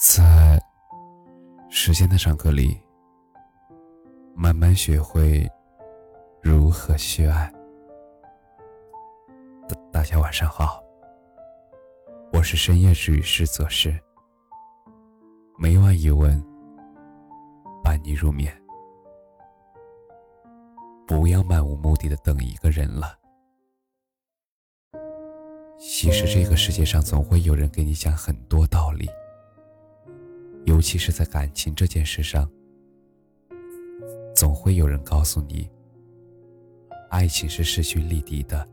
在时间的长河里，慢慢学会如何去爱。大大家晚上好，我是深夜治愈师则是，每晚一问，伴你入眠。不要漫无目的的等一个人了。其实这个世界上总会有人给你讲很多道理。尤其是在感情这件事上，总会有人告诉你，爱情是势均力敌的，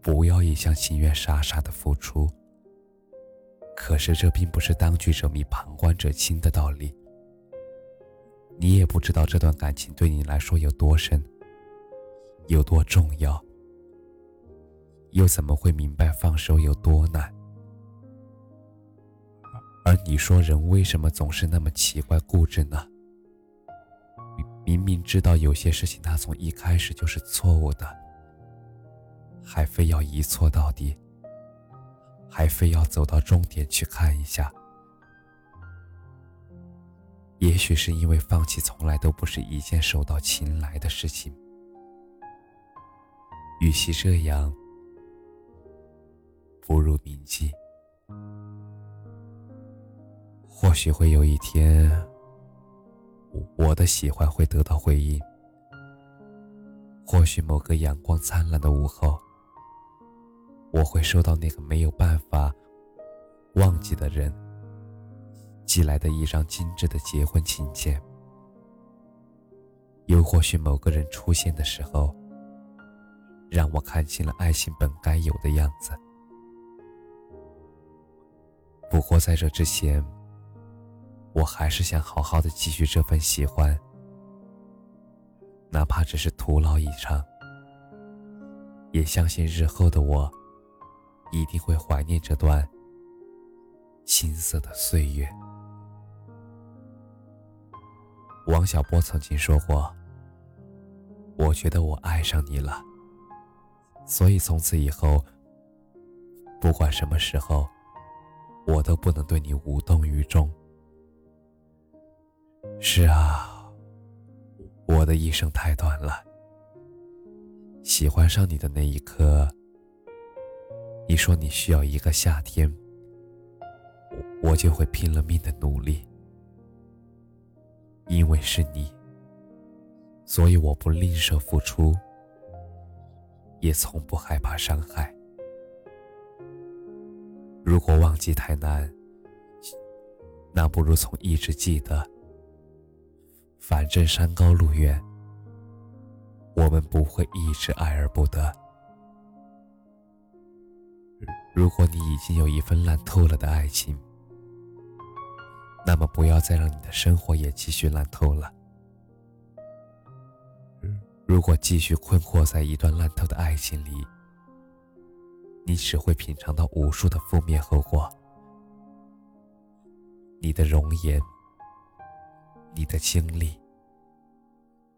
不要一厢情愿傻傻的付出。可是这并不是当局者迷，旁观者清的道理。你也不知道这段感情对你来说有多深，有多重要，又怎么会明白放手有多难？你说人为什么总是那么奇怪固执呢？明明知道有些事情他从一开始就是错误的，还非要一错到底，还非要走到终点去看一下。也许是因为放弃从来都不是一件手到擒来的事情，与其这样，不如铭记。或许会有一天，我的喜欢会得到回应。或许某个阳光灿烂的午后，我会收到那个没有办法忘记的人寄来的一张精致的结婚请柬。又或许某个人出现的时候，让我看清了爱情本该有的样子。不过在这之前。我还是想好好的继续这份喜欢，哪怕只是徒劳一场。也相信日后的我，一定会怀念这段青涩的岁月。王小波曾经说过：“我觉得我爱上你了，所以从此以后，不管什么时候，我都不能对你无动于衷。”是啊，我的一生太短了。喜欢上你的那一刻，你说你需要一个夏天，我就会拼了命的努力。因为是你，所以我不吝啬付出，也从不害怕伤害。如果忘记太难，那不如从一直记得。反正山高路远，我们不会一直爱而不得。如果你已经有一份烂透了的爱情，那么不要再让你的生活也继续烂透了。如果继续困惑在一段烂透的爱情里，你只会品尝到无数的负面后果。你的容颜。你的经历，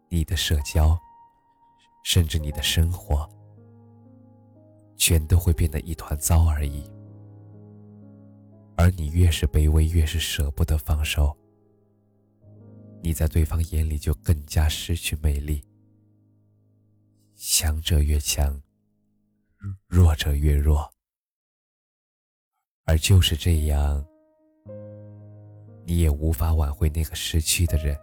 你的社交，甚至你的生活，全都会变得一团糟而已。而你越是卑微，越是舍不得放手，你在对方眼里就更加失去魅力。强者越强，弱者越弱，而就是这样。你也无法挽回那个失去的人，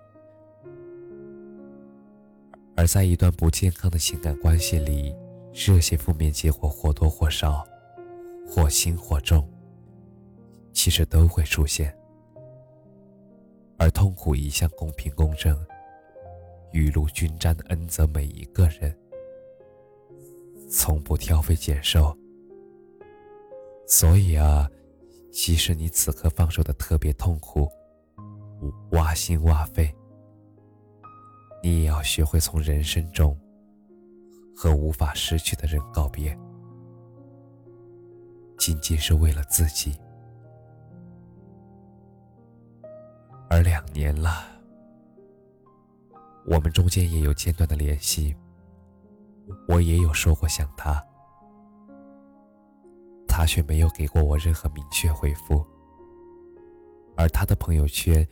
而在一段不健康的情感关系里，这些负面结果或多或少，或轻或重，其实都会出现。而痛苦一向公平公正，雨露均沾的恩泽每一个人，从不挑肥拣瘦。所以啊。即使你此刻放手的特别痛苦，挖心挖肺，你也要学会从人生中和无法失去的人告别，仅仅是为了自己。而两年了，我们中间也有间断的联系，我也有说过想他。他却没有给过我任何明确回复。而他的朋友圈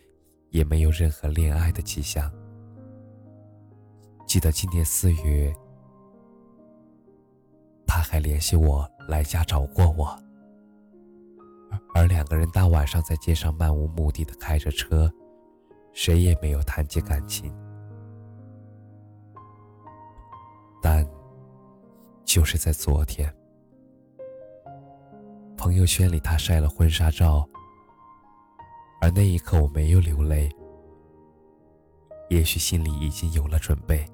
也没有任何恋爱的迹象。记得今年四月，他还联系我来家找过我，而两个人大晚上在街上漫无目的的开着车，谁也没有谈及感情。但就是在昨天，朋友圈里他晒了婚纱照，而那一刻我没有流泪，也许心里已经有了准备。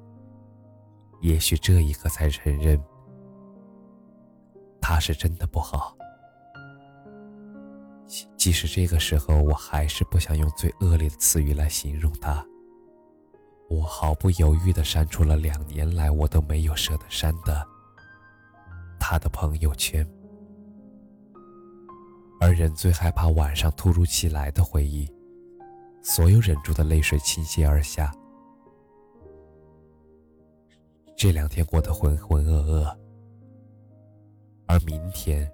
也许这一刻才承认，他是真的不好。即使这个时候，我还是不想用最恶劣的词语来形容他。我毫不犹豫地删除了两年来我都没有舍得删的他的朋友圈。而人最害怕晚上突如其来的回忆，所有忍住的泪水倾泻而下。这两天过得浑浑噩噩，而明天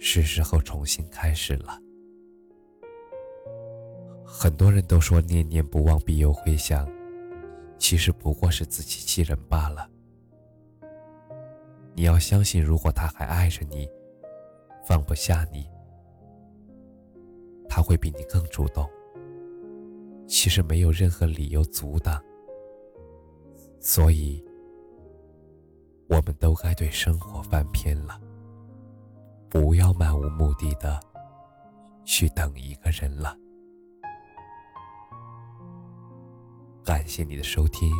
是时候重新开始了。很多人都说念念不忘必有回响，其实不过是自欺欺人罢了。你要相信，如果他还爱着你，放不下你，他会比你更主动。其实没有任何理由阻挡，所以。我们都该对生活翻篇了，不要漫无目的的去等一个人了。感谢你的收听，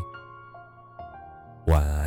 晚安。